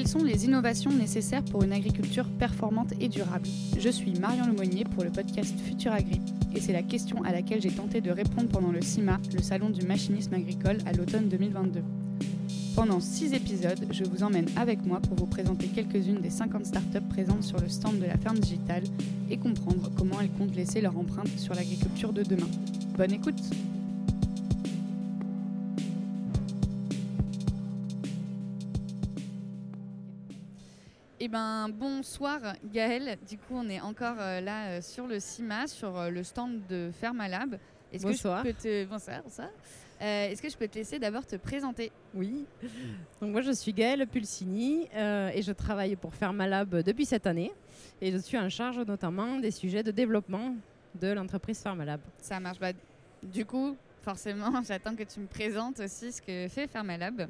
Quelles sont les innovations nécessaires pour une agriculture performante et durable? Je suis Marion Lemonnier pour le podcast Futur Agri et c'est la question à laquelle j'ai tenté de répondre pendant le CIMA, le salon du machinisme agricole à l'automne 2022. Pendant 6 épisodes, je vous emmène avec moi pour vous présenter quelques-unes des 50 startups présentes sur le stand de la ferme digitale et comprendre comment elles comptent laisser leur empreinte sur l'agriculture de demain. Bonne écoute ben, bonsoir Gaël. Du coup, on est encore euh, là euh, sur le CIMA, sur euh, le stand de Fermalab. Est-ce que je peux te... Bonsoir, bonsoir. Est-ce que je peux te laisser d'abord te présenter? Oui. Donc moi, je suis Gaëlle Pulsini et je travaille pour Fermalab depuis cette année. Et je suis en charge notamment des sujets de développement de l'entreprise Fermalab. Ça marche. Bah, du coup, forcément, j'attends que tu me présentes aussi ce que fait Fermalab.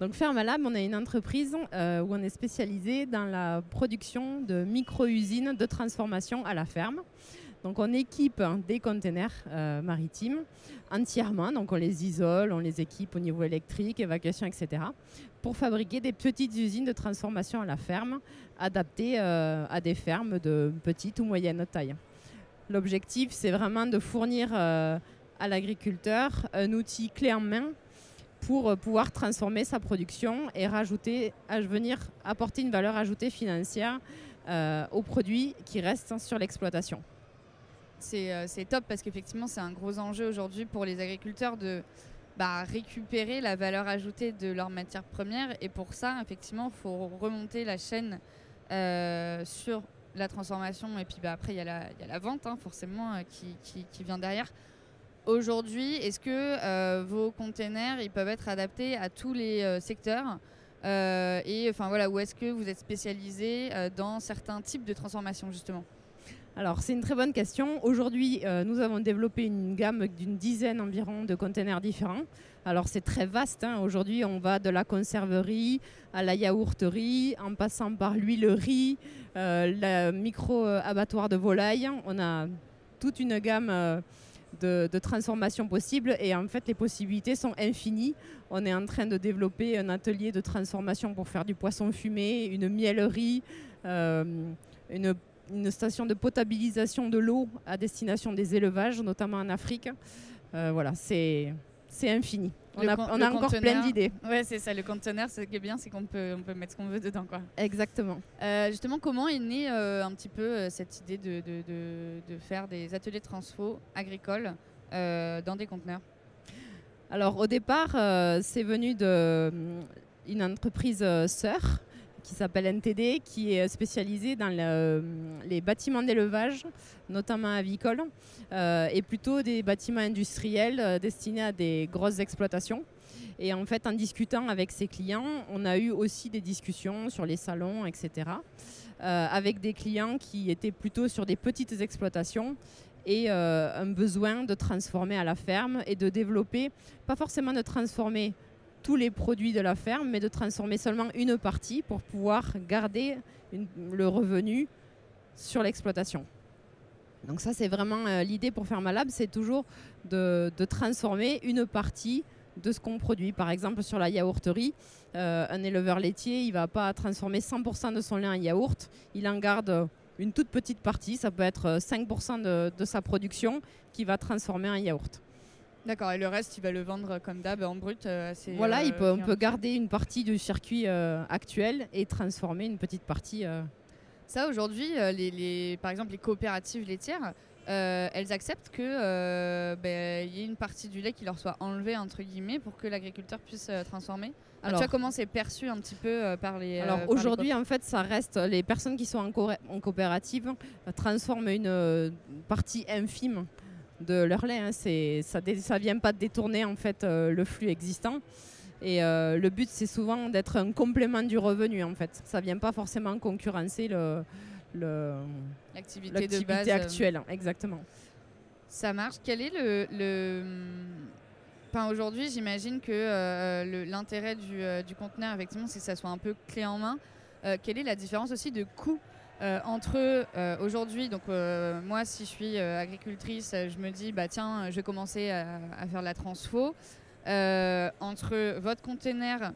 Donc Fermalab, on est une entreprise euh, où on est spécialisé dans la production de micro-usines de transformation à la ferme. Donc on équipe des containers euh, maritimes entièrement, donc on les isole, on les équipe au niveau électrique, évacuation, etc. pour fabriquer des petites usines de transformation à la ferme adaptées euh, à des fermes de petite ou moyenne taille. L'objectif, c'est vraiment de fournir à l'agriculteur un outil clé en main pour euh, pouvoir transformer sa production et rajouter, venir apporter une valeur ajoutée financière euh, aux produits qui restent sur l'exploitation. Euh, c'est top parce qu'effectivement c'est un gros enjeu aujourd'hui pour les agriculteurs de bah, récupérer la valeur ajoutée de leurs matières premières et pour ça effectivement il faut remonter la chaîne sur la transformation et puis bah, après il y, a la vente hein, forcément qui, vient derrière. Aujourd'hui, est-ce que euh, vos containers ils peuvent être adaptés à tous les euh, secteurs euh, et enfin voilà, où est-ce que vous êtes spécialisé dans certains types de transformation justement? Alors c'est une très bonne question. Aujourd'hui, nous avons développé une gamme d'une dizaine environ de containers différents. Alors c'est très vaste. Hein. Aujourd'hui, on va de la conserverie à la yaourterie, en passant par l'huilerie, le micro-abattoir de volaille. On a toute une gamme de, transformation possible et en fait les possibilités sont infinies. On est en train de développer un atelier de transformation pour faire du poisson fumé, une miellerie, euh, une, station de potabilisation de l'eau à destination des élevages, notamment en Afrique. Euh, voilà, c'est infini. On a, encore plein d'idées. Ouais, c'est ça. Le conteneur, ce qui est bien, c'est qu'on peut, on peut mettre ce qu'on veut dedans. Quoi. Exactement. Euh, justement, comment est née euh, un petit peu euh, cette idée de, de, de, faire des ateliers transfo agricoles dans des conteneurs? Alors, au départ, c'est venu d'une entreprise sœur qui s'appelle NTD, qui est spécialisée dans les bâtiments d'élevage, notamment avicoles, euh, et plutôt des bâtiments industriels euh, destinés à des grosses exploitations. Et en fait, en discutant avec ses clients, on a eu aussi des discussions sur les salons, etc., euh, avec des clients qui étaient plutôt sur des petites exploitations et un besoin de transformer à la ferme et de développer, pas forcément de transformer tous les produits de la ferme, mais de transformer seulement une partie pour pouvoir garder le revenu sur l'exploitation. Donc ça, c'est vraiment euh, l'idée pour Fermalab, c'est toujours de, transformer une partie de ce qu'on produit. Par exemple, sur la yaourterie, euh, un éleveur laitier, il ne va pas transformer 100% de son lait en yaourt, il en garde une toute petite partie, ça peut être 5% de, de sa production, qui va transformer en yaourt. D'accord, et le reste, il va le vendre comme d'hab en brut euh, Voilà, il peut, on peut garder une partie du circuit euh, actuel et transformer une petite partie. Euh. Ça, aujourd'hui, les, par exemple, les coopératives laitières, elles acceptent qu'il ben, y ait une partie du lait qui leur soit enlevée, entre guillemets, pour que l'agriculteur puisse transformer alors, tu vois comment c'est perçu un petit peu par les. Alors aujourd'hui, en fait, ça reste les personnes qui sont en, en coopérative transforment une partie infime de leur lait. Hein. ça ne vient pas de détourner en fait euh, le flux existant. Et euh, le but, c'est souvent d'être un complément du revenu en fait. Ça vient pas forcément concurrencer le, l'activité, de base, euh, actuelle. Exactement. Ça marche. Quel est le, Enfin, aujourd'hui, j'imagine que l'intérêt du, du, conteneur, effectivement, c'est que ça soit un peu clé en main. quelle est la différence aussi de coût euh, entre euh, aujourd'hui, donc euh, moi si je suis agricultrice, je me dis bah tiens, je vais commencer à, faire de la transfo. entre votre container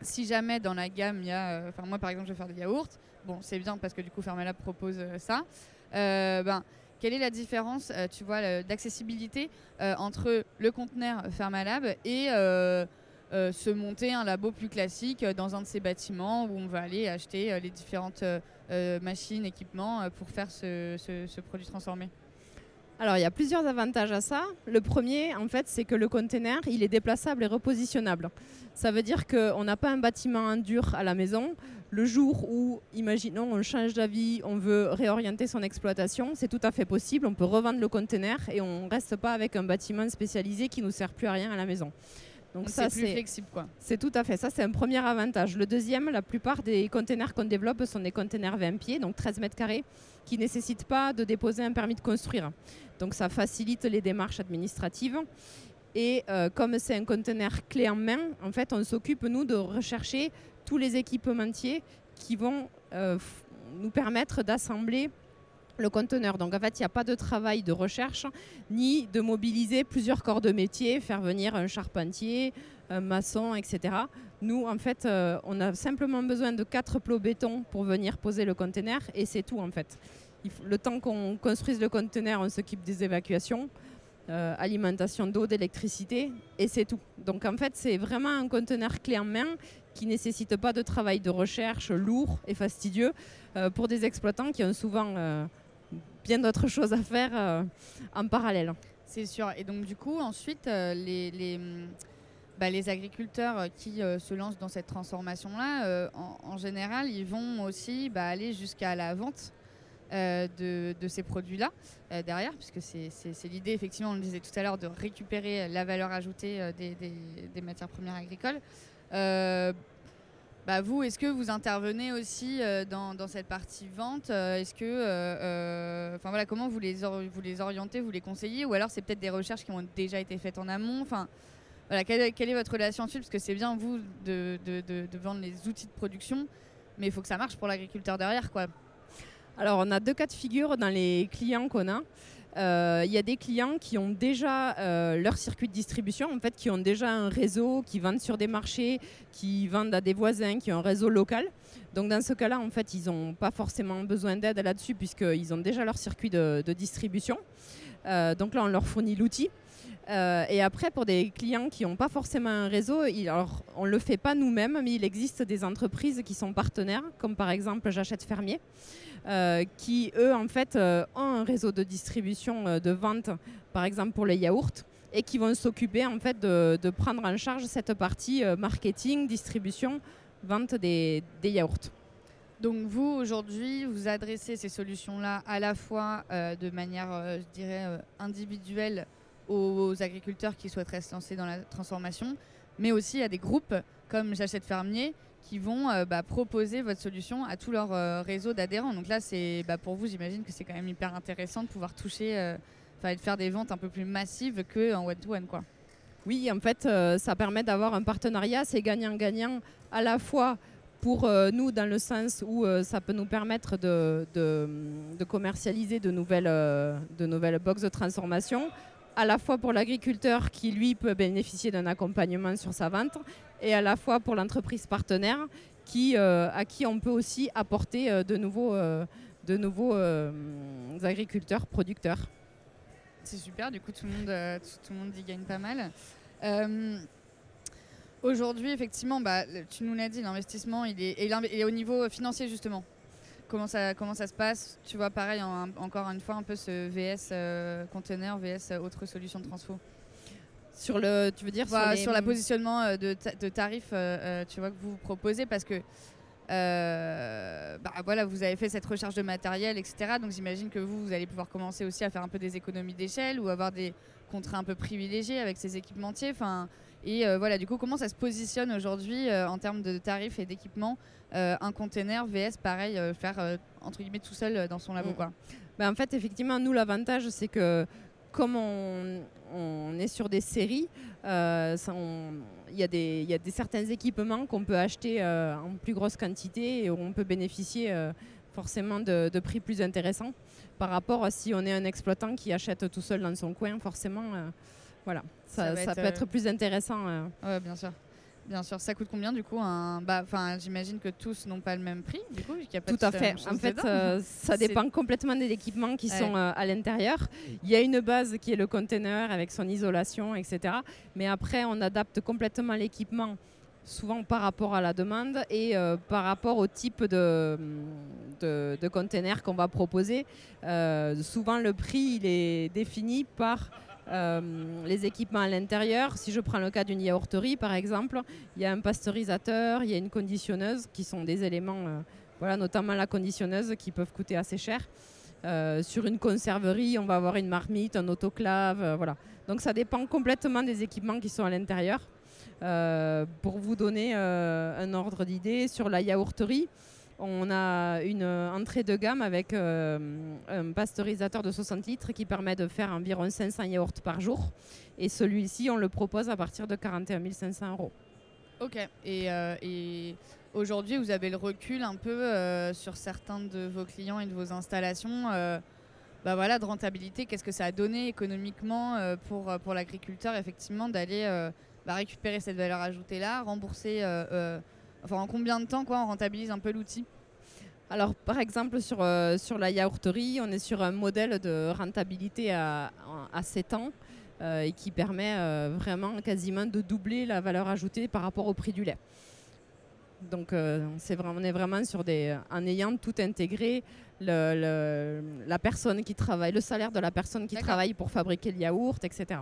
si jamais dans la gamme, il y a. Enfin, moi, par exemple, je vais faire des yaourts. Bon, c'est bien parce que du coup, Fermalab propose ça. ben, quelle est la différence, tu vois, d'accessibilité entre le conteneur Fermalab et se monter un labo plus classique dans un de ces bâtiments où on va aller acheter les différentes machines, équipements pour faire ce produit transformé alors, il y a plusieurs avantages à ça. Le premier, en fait, c'est que le container, il est déplaçable et repositionnable. Ça veut dire qu'on n'a pas un bâtiment en dur à la maison. Le jour où, imaginons, on change d'avis, on veut réorienter son exploitation, c'est tout à fait possible. On peut revendre le container et on ne reste pas avec un bâtiment spécialisé qui ne nous sert plus à rien à la maison. Donc, ça, c'est flexible, quoi. C'est tout à fait. Ça, c'est un premier avantage. Le deuxième, la plupart des containers qu'on développe sont des containers 20 pieds, donc 13 mètres carrés, qui ne nécessitent pas de déposer un permis de construire. Donc, ça facilite les démarches administratives. Et euh, comme c'est un conteneur clé en main, en fait, on s'occupe, nous, de rechercher tous les équipementiers qui vont euh, nous permettre d'assembler le conteneur. Donc en fait, il n'y a pas de travail de recherche ni de mobiliser plusieurs corps de métier, faire venir un charpentier, un maçon, etc. Nous, en fait, euh, on a simplement besoin de quatre plots béton pour venir poser le conteneur et c'est tout en fait. le temps qu'on construise le conteneur, on s'occupe des évacuations, euh, alimentation d'eau, d'électricité et c'est tout. Donc en fait, c'est vraiment un conteneur clé en main qui nécessite pas de travail de recherche lourd et fastidieux euh, pour des exploitants qui ont souvent bien d'autres choses à faire euh, en parallèle. C'est sûr. Et donc du coup, ensuite, euh, les, les, mm, bah, les, agriculteurs qui euh, se lancent dans cette transformation-là, en, général, ils vont aussi bah, aller jusqu'à la vente. De, de, ces produits-là derrière, puisque c'est l'idée, effectivement, on le disait tout à l'heure, de récupérer la valeur ajoutée des, des, des, matières premières agricoles. Bah vous, est-ce que vous intervenez aussi euh, dans, cette partie vente euh, Est-ce que, euh, enfin voilà, comment vous les, vous les orientez, vous les conseillez Ou alors c'est peut-être des recherches qui ont déjà été faites en amont Enfin, voilà, quelle, est votre relation dessus Parce que c'est bien vous de, de, vendre les outils de production, mais il faut que ça marche pour l'agriculteur derrière, quoi. Alors, on a deux cas de figure dans les clients qu'on a. Il euh, y a des clients qui ont déjà euh, leur circuit de distribution, en fait, qui ont déjà un réseau, qui vendent sur des marchés, qui vendent à des voisins, qui ont un réseau local. Donc dans ce cas-là, en fait, ils n'ont pas forcément besoin d'aide là-dessus puisqu'ils ont déjà leur circuit de, distribution. Euh, donc là, on leur fournit l'outil. Et après, pour des clients qui n'ont pas forcément un réseau, alors, on ne le fait pas nous-mêmes, mais il existe des entreprises qui sont partenaires, comme par exemple J'achète Fermier. Euh, qui, eux, en fait, euh, ont un réseau de distribution euh, de vente, par exemple pour les yaourts, et qui vont s'occuper en fait de, prendre en charge cette partie marketing, distribution, vente des, yaourts. Donc vous, aujourd'hui, vous adressez ces solutions-là à la fois de manière, je dirais, individuelle aux, agriculteurs qui souhaiteraient se lancer dans la transformation, mais aussi à des groupes comme J'achète fermier qui vont euh, bah, proposer votre solution à tout leur euh, réseau d'adhérents. Donc là, c'est bah, pour vous, j'imagine que c'est quand même hyper intéressant de pouvoir toucher, euh, enfin, de faire des ventes un peu plus massives qu'en one-to-one. Quoi. Oui, en fait, ça permet d'avoir un partenariat, c'est gagnant-gagnant à la fois pour nous dans le sens où ça peut nous permettre de, de, commercialiser de nouvelles, de nouvelles box de transformation, à la fois pour l'agriculteur qui lui peut bénéficier d'un accompagnement sur sa vente et à la fois pour l'entreprise partenaire qui, euh, à qui on peut aussi apporter euh, de nouveaux, euh, de nouveaux agriculteurs, producteurs. C'est super, du coup tout le monde, tout, le monde y gagne pas mal. Aujourd'hui, effectivement, bah, tu nous l'as dit, l'investissement, il est, et au niveau financier justement. Comment ça, comment ça se passe? Tu vois, pareil, encore une fois, un peu ce VS conteneur, VS autre solution de transfo. Sur le, tu veux dire bah, sur, la positionnement euh, de, euh, euh, tu vois que vous proposez parce que bah, voilà, vous avez fait cette recherche de matériel, etc. Donc j'imagine que vous, vous allez pouvoir commencer aussi à faire un peu des économies d'échelle ou avoir des contrats un peu privilégiés avec ces équipementiers. Enfin, et voilà, du coup, comment ça se positionne aujourd'hui en termes de tarifs et d'équipements un container VS, pareil, faire entre guillemets tout seul dans son labo, mm. quoi? Ben, en fait, effectivement, nous, l'avantage, c'est que comme on, est sur des séries, euh, il y, a des certains équipements qu'on peut acheter euh, en plus grosse quantité et on peut bénéficier euh, forcément de, prix plus intéressants par rapport à si on est un exploitant qui achète tout seul dans son coin, forcément, voilà, ça, peut être plus intéressant. Oui, bien sûr. Bien sûr, ça coûte combien du coup un... bah, J'imagine que tous n'ont pas le même prix, du coup, a pas Tout à fait. En fait, euh, ça dépend complètement des équipements qui sont euh, à l'intérieur. Il y a une base qui est le container avec son isolation, etc. Mais après, on adapte complètement l'équipement souvent par rapport à la demande et euh, par rapport au type de, de, de container qu'on va proposer. souvent, le prix il est défini par euh, les équipements à l'intérieur. Si je prends le cas d'une yaourterie, par exemple, il y a un pasteurisateur, il y a une conditionneuse, qui sont des éléments, euh, voilà, notamment la conditionneuse, qui peuvent coûter assez cher. Euh, sur une conserverie, on va avoir une marmite, un autoclave, voilà. Donc ça dépend complètement des équipements qui sont à l'intérieur. pour vous donner un ordre d'idée, sur la yaourterie, on a une entrée de gamme avec euh, un pasteurisateur de 60 litres qui permet de faire environ 500 yaourts par jour. Et celui-ci, on le propose à partir de 41 500 euros. Ok. Euh, et, aujourd'hui, vous avez le recul un peu euh, sur certains de vos clients et de vos installations bah voilà, de rentabilité. Qu'est-ce que ça a donné économiquement pour, pour l'agriculteur, effectivement, d'aller bah, récupérer cette valeur ajoutée-là, rembourser Enfin, en combien de temps quoi, on rentabilise un peu l'outil alors, par exemple, sur, euh, sur la yaourterie, on est sur un modèle de rentabilité à, à 7 ans euh, et qui permet euh, vraiment quasiment de doubler la valeur ajoutée par rapport au prix du lait. Donc, c'est vraiment, on est vraiment sur des. en ayant tout intégré, le, la personne qui travaille, le salaire de la personne qui travaille pour fabriquer le yaourt, etc.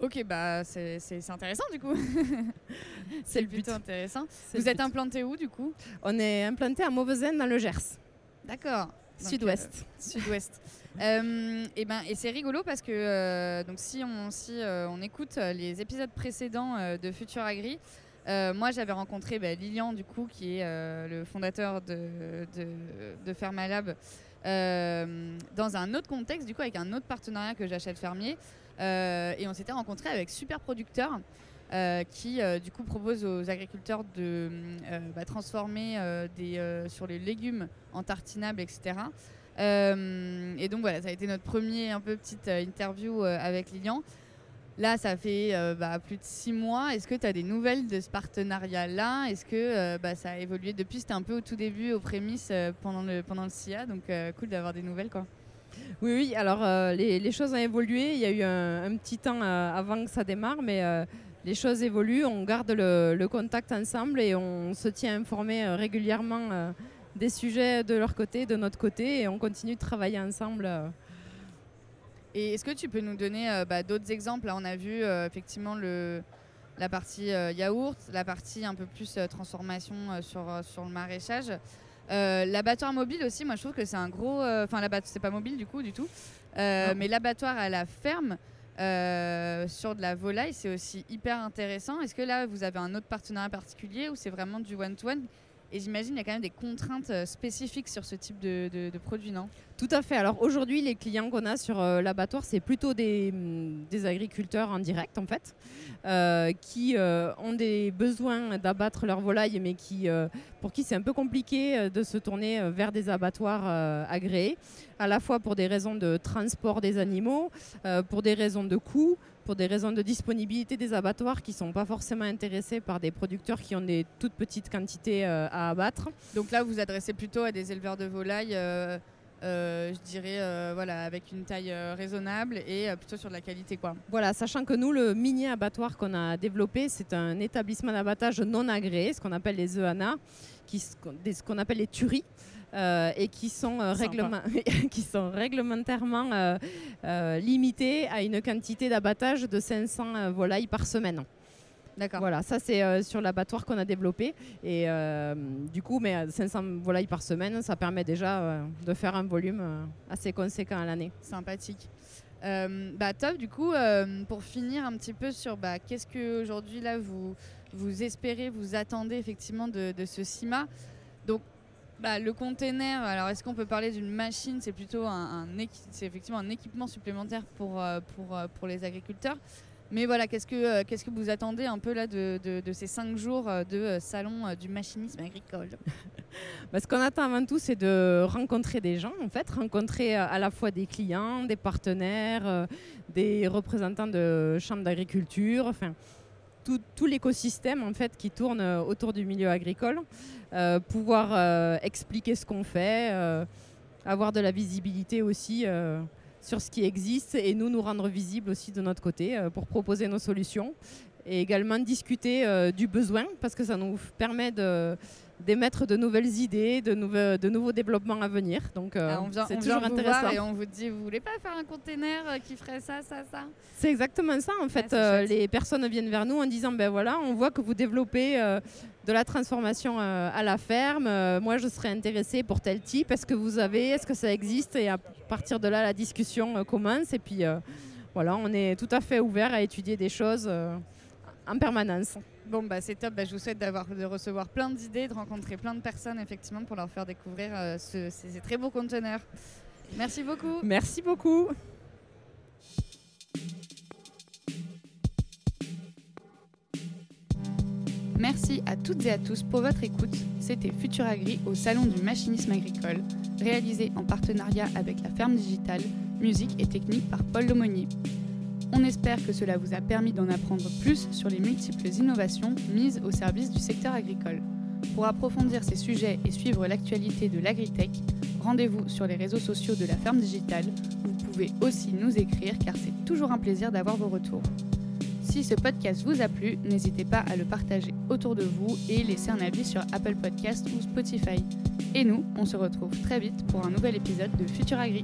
Ok, bah c'est intéressant du coup. c'est plutôt intéressant. Vous êtes implanté où du coup? On est implanté à Mauvezen dans le Gers. D'accord. Sud-ouest. Euh, sud-ouest. Euh, et ben et c'est rigolo parce que euh, donc si on si on écoute les épisodes précédents de Futur Agri, moi j'avais rencontré bah, Lilian du coup qui est le fondateur de de, de Fermalab dans un autre contexte du coup avec un autre partenariat que j'achète fermier. Euh, et on s'était rencontré avec Super Producteurs. Euh, qui euh, du coup propose aux agriculteurs de bah, transformer des, sur les légumes en tartinables, etc. et donc voilà, ça a été notre premier un peu petite interview avec Lilian. Là, ça fait bah, plus de six mois. Est-ce que tu as des nouvelles de ce partenariat-là? Est-ce que bah, ça a évolué? Depuis C'était un peu au tout début, aux prémices, pendant, le, pendant le SIA. Donc, cool d'avoir des nouvelles. quoi. Oui, oui. Alors, euh, les, choses ont évolué. Il y a eu un, petit temps euh, avant que ça démarre, mais euh, les choses évoluent. On garde le, contact ensemble et on se tient informé régulièrement des sujets de leur côté, de notre côté, et on continue de travailler ensemble. Et est-ce que tu peux nous donner bah, d'autres exemples? On a vu effectivement la partie yaourt, la partie un peu plus transformation sur, sur le maraîchage. Euh, l'abattoir mobile aussi, moi je trouve que c'est un gros. Euh, enfin, l'abattoir, c'est pas mobile du coup, du tout. Euh, mais l'abattoir à la ferme. sur de la volaille, c'est aussi hyper intéressant. Est-ce que là, vous avez un autre partenariat particulier ou c'est vraiment du one-to-one? Et j'imagine qu'il y a quand même des contraintes spécifiques sur ce type de, produit, non? Tout à fait. Alors aujourd'hui, les clients qu'on a sur l'abattoir, c'est plutôt des, mm, des, agriculteurs en direct, en fait, qui ont des besoins d'abattre leurs volailles, mais qui pour qui c'est un peu compliqué euh, de se tourner euh, vers des abattoirs euh, agréés, à la fois pour des raisons de transport des animaux, pour des raisons de coût, pour des raisons de disponibilité des abattoirs qui ne sont pas forcément intéressés par des producteurs qui ont des toutes petites quantités à abattre. Donc là, vous vous adressez plutôt à des éleveurs de volailles je dirais voilà, avec une taille raisonnable et plutôt sur de la qualité. Quoi. Voilà, sachant que nous, le mini abattoir qu'on a développé, c'est un établissement d'abattage non agréé, ce qu'on appelle les EANA, ce qu'on appelle les tueries. Euh, et qui sont, euh, qui sont réglementairement euh, limités à une quantité d'abattage de 500 volailles par semaine. D'accord. Voilà, ça c'est sur l'abattoir qu'on a développé. Et du coup, mais 500 volailles par semaine, ça permet déjà de faire un volume assez conséquent à l'année. Sympathique. bah, top, du coup, pour finir un petit peu sur bah, qu'est-ce que aujourd'hui là vous vous espérez, vous attendez effectivement de, ce CIMA. Donc, bah, le container, alors est-ce qu'on peut parler d'une machine? C'est plutôt un, effectivement un équipement supplémentaire pour, euh, pour, euh, pour les agriculteurs. Mais voilà, qu'est-ce que, euh, qu'est-ce que vous attendez un peu là de, de, ces cinq jours de salon du machinisme agricole? Bah, Ce qu'on attend avant tout, c'est de rencontrer des gens, en fait, rencontrer à la fois des clients, des partenaires, des représentants de chambres d'agriculture, enfin, tout, l'écosystème en fait qui tourne autour du milieu agricole, pouvoir expliquer ce qu'on fait, avoir de la visibilité aussi sur ce qui existe et nous nous rendre visibles aussi de notre côté pour proposer nos solutions et également discuter du besoin parce que ça nous permet de d'émettre de nouvelles idées, de, de nouveaux développements à venir. Donc, euh, ah, c'est toujours intéressant. et on vous dit, vous voulez pas faire un container euh, qui ferait ça, ça, ça? C'est exactement ça. En fait, euh, les personnes viennent vers nous en disant, ben voilà, on voit que vous développez de la transformation à la ferme. moi, je serais intéressée pour tel type. Est-ce que vous avez Est-ce que ça existe? Et à partir de là, la discussion commence. Et puis, voilà, on est tout à fait ouvert à étudier des choses en permanence. Bon, bah, c'est top. Bah, je vous souhaite d'avoir, de recevoir plein d'idées, de rencontrer plein de personnes, effectivement, pour leur faire découvrir euh, ces, très beaux conteneurs. Merci beaucoup. Merci beaucoup. Merci à toutes et à tous pour votre écoute. C'était Futur Agri au Salon du Machinisme Agricole, réalisé en partenariat avec la Ferme Digitale, musique et technique par Paul Lomonier. On espère que cela vous a permis d'en apprendre plus sur les multiples innovations mises au service du secteur agricole. Pour approfondir ces sujets et suivre l'actualité de l'agritech, rendez-vous sur les réseaux sociaux de la ferme digitale. Vous pouvez aussi nous écrire car c'est toujours un plaisir d'avoir vos retours. Si ce podcast vous a plu, n'hésitez pas à le partager autour de vous et laisser un avis sur Apple Podcast ou Spotify. Et nous, on se retrouve très vite pour un nouvel épisode de Futur Agri.